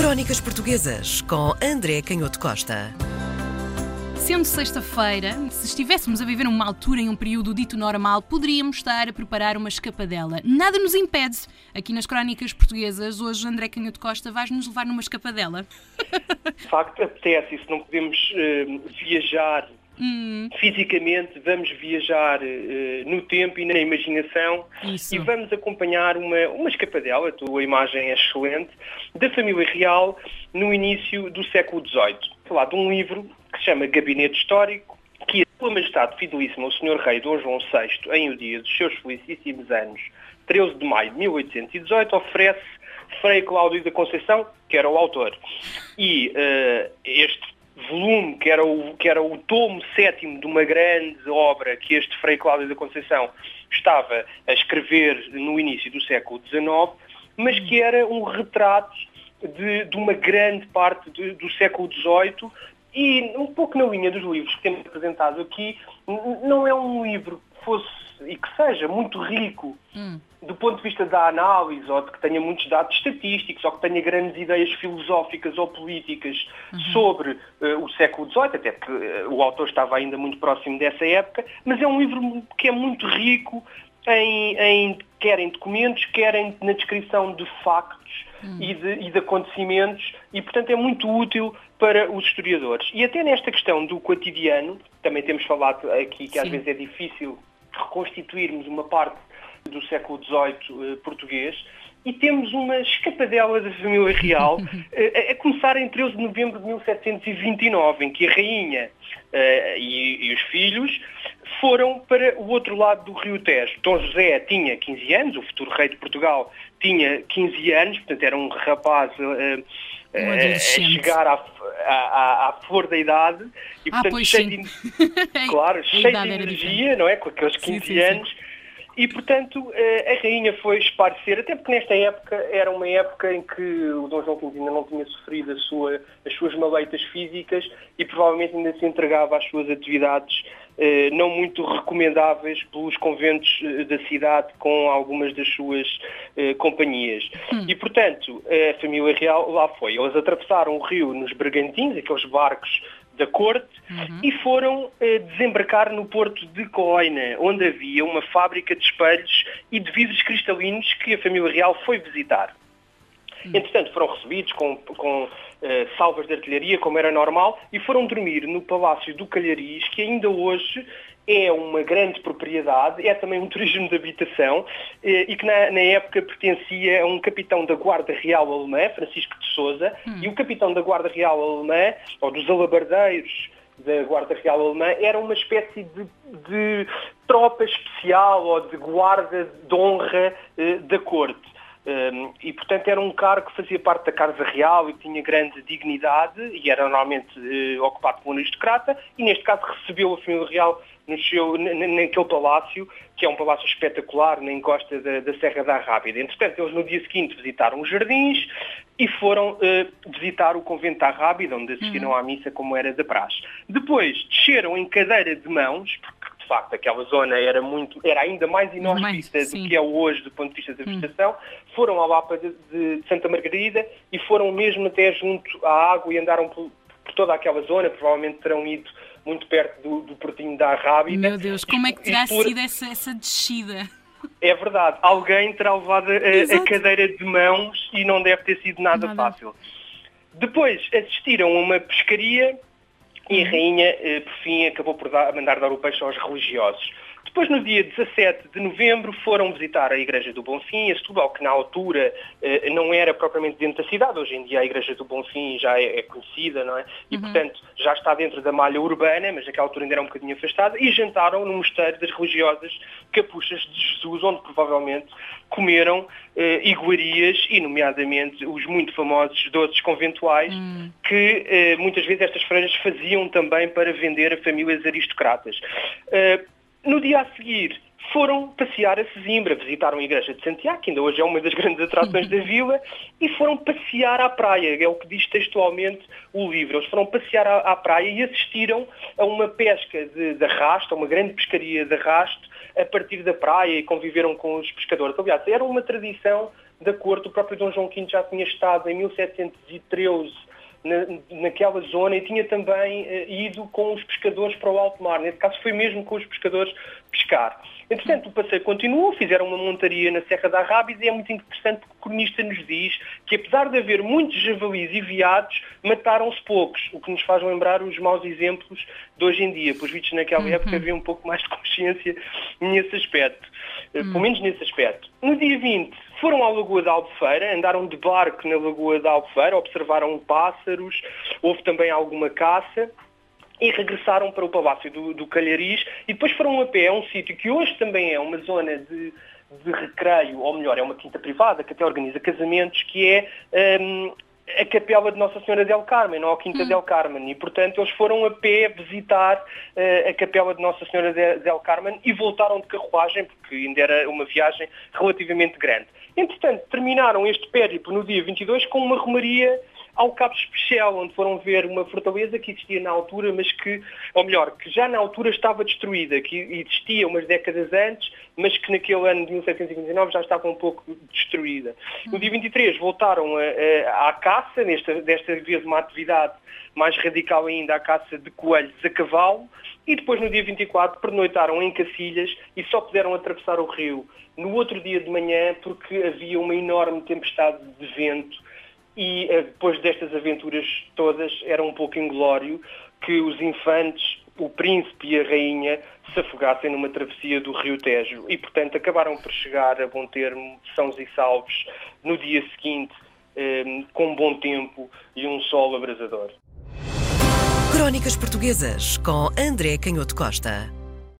Crónicas Portuguesas com André Canhoto Costa. Sendo sexta-feira, se estivéssemos a viver uma altura em um período dito normal, poderíamos estar a preparar uma escapadela. Nada nos impede. Aqui nas Crónicas Portuguesas, hoje André Canhoto Costa vais-nos levar numa escapadela. De facto, apetece. E se não podemos uh, viajar Hum, fisicamente, vamos viajar uh, no tempo e na imaginação Isso. e vamos acompanhar uma, uma escapadela, a tua imagem é excelente, da família real no início do século XVIII. Falar de um livro que se chama Gabinete Histórico, que a Sua Majestade Fidelíssima, o Sr. Rei Dom João VI, em o dia dos seus felicíssimos anos, 13 de maio de 1818, oferece Frei Cláudio da Conceição, que era o autor. E eh, este volume, que era, o, que era o tomo sétimo de uma grande obra que este Frei Cláudio da Conceição estava a escrever no início do século XIX, mas que era um retrato de, de uma grande parte de- do século XVIII e um pouco na linha dos livros que temos apresentado aqui, não é um livro que fosse e que seja muito rico hum. do ponto de vista da análise, ou de que tenha muitos dados estatísticos, ou que tenha grandes ideias filosóficas ou políticas sobre eh, o século XVIII, até porque eh, o autor estava ainda muito próximo dessa época, mas é um livro que é muito rico em, em- quer em documentos, quer em- na descrição de factos e, de, e de acontecimentos, e portanto é muito útil para os historiadores. E até nesta questão do cotidiano, também temos falado aqui que às Sim. vezes é difícil reconstituirmos uma parte do século XVIII eh, português e temos uma escapadela da família real eh, a, a começar em 13 de novembro de 1729, em que a rainha eh, e, e os filhos foram para o outro lado do Rio Tejo. Dom José tinha 15 anos, o futuro rei de Portugal tinha 15 anos, portanto era um rapaz eh, a adolescente. chegar à, à, à- flor da idade e Ah, portanto cheio sim. de, claro, cheio de energia, não é? Com aqueles Sim, 15 sim, sim. anos. E, portanto, eh, a rainha foi esparecer, até porque nesta época era uma época em que o Dom João V ainda não tinha sofrido sua- as suas maleitas físicas e provavelmente ainda se entregava às suas atividades não muito recomendáveis pelos conventos eh, da cidade com algumas das suas eh, companhias. E, portanto, a família real lá foi. Eles atravessaram o rio nos Bergantins, aqueles barcos da corte, e foram eh, desembarcar no porto de Coina, onde havia uma fábrica de espelhos e de vidros cristalinos que a família real foi visitar. Entretanto, foram recebidos com, com eh, salvas de artilharia, como era normal, e foram dormir no Palácio do Calhariz, que ainda hoje é uma grande propriedade, é também um turismo de habitação, eh, e que na, na época pertencia a um capitão da Guarda Real Alemã, Francisco de Souza, e o capitão da Guarda Real Alemã, ou dos alabardeiros da Guarda Real Alemã, era uma espécie de, de tropa especial ou de guarda de honra eh, da corte. Um, e, portanto, era um cargo que fazia parte da Casa Real e que tinha grande dignidade e era normalmente eh, ocupado por um aristocrata e, neste caso, recebeu a família real no seu, naquele palácio, que é um palácio espetacular na encosta da, da Serra da Rábida. Entretanto, eles no dia seguinte visitaram os jardins e foram eh, visitar o convento da Rábida, onde assistiram à missa como era da praxe. Depois, desceram em cadeira de mãos, porque, facto, aquela zona era, muito, era ainda mais inóspita Mais, do que é hoje do ponto de vista da vegetação, foram ao Lapa de, de Santa Margarida e foram mesmo até junto à água e andaram por, por toda aquela zona, provavelmente terão ido muito perto do, do portinho da Rábida. Meu Deus, como é que terá por- sido essa, essa descida? É verdade, alguém terá levado a, a cadeira de mãos e não deve ter sido nada, Nada. fácil. Depois assistiram a uma pescaria e a rainha, eh, por fim, acabou por dar- mandar dar o peixe aos religiosos. Depois, no dia 17 de novembro, foram visitar a Igreja do Bonfim, a Setúbal, que na altura eh, não era propriamente dentro da cidade. Hoje em dia a Igreja do Bonfim já é, é conhecida, não é? E, portanto, já está dentro da malha urbana, mas naquela altura ainda era um bocadinho afastada, e jantaram no mosteiro das religiosas Capuchas de Jesus, onde provavelmente comeram eh, iguarias, e nomeadamente os muito famosos doces conventuais, que eh, muitas vezes estas freiras faziam também para vender a famílias aristocratas. Eh, no dia a seguir, foram passear a Sesimbra, visitaram a Igreja de Santiago, que ainda hoje é uma das grandes atrações da vila, e foram passear à praia, é o que diz textualmente o livro. Eles foram passear à, à praia e assistiram a uma pesca de, de arrasto, a uma grande pescaria de arrasto, a partir da praia e conviveram com os pescadores. Aliás, era uma tradição da corte. O próprio Dom João V já tinha estado em 1713 na, naquela zona e tinha também uh, ido com os pescadores para o alto mar. Nesse caso foi mesmo com os pescadores pescar. Entretanto, o passeio continuou, fizeram uma montaria na Serra da Rábida e é muito interessante porque o cronista nos diz que apesar de haver muitos javalis e veados, mataram-se poucos, o que nos faz lembrar os maus exemplos de hoje em dia. Pois vistos naquela uhum. época havia um pouco mais de consciência nesse aspecto, uhum. pelo menos nesse aspecto. No dia 20 foram à Lagoa da Albufeira, andaram de barco na Lagoa da Albufeira, observaram pássaros, houve também alguma caça e regressaram para o Palácio do, do Calhariz e depois foram a pé a um sítio que hoje também é uma zona de, de recreio, ou melhor, é uma quinta privada que até organiza casamentos, que é um, a capela de Nossa Senhora del Carmen, ou a Quinta hum. del Carmen, e portanto eles foram a pé visitar uh, a capela de Nossa Senhora del Carmen e voltaram de carruagem, porque ainda era uma viagem relativamente grande. Entretanto, terminaram este périplo no dia 22 com uma romaria ao Cabo Especial, onde foram ver uma fortaleza que existia na altura, mas que, ou melhor, que já na altura estava destruída, que existia umas décadas antes, mas que naquele ano de 1729 já estava um pouco destruída. No dia 23 voltaram à caça, nesta, desta vez uma atividade mais radical ainda, a caça de coelhos a cavalo, e depois no dia 24 pernoitaram em Cacilhas e só puderam atravessar o rio no outro dia de manhã porque havia uma enorme tempestade de vento e eh, depois destas aventuras todas era um pouco inglório que os infantes, o príncipe e a rainha se afogassem numa travessia do rio Tejo e, portanto, acabaram por chegar a bom termo, sãos e salvos, no dia seguinte, eh, com bom tempo e um sol abrasador. Crónicas Portuguesas com André Canhoto Costa.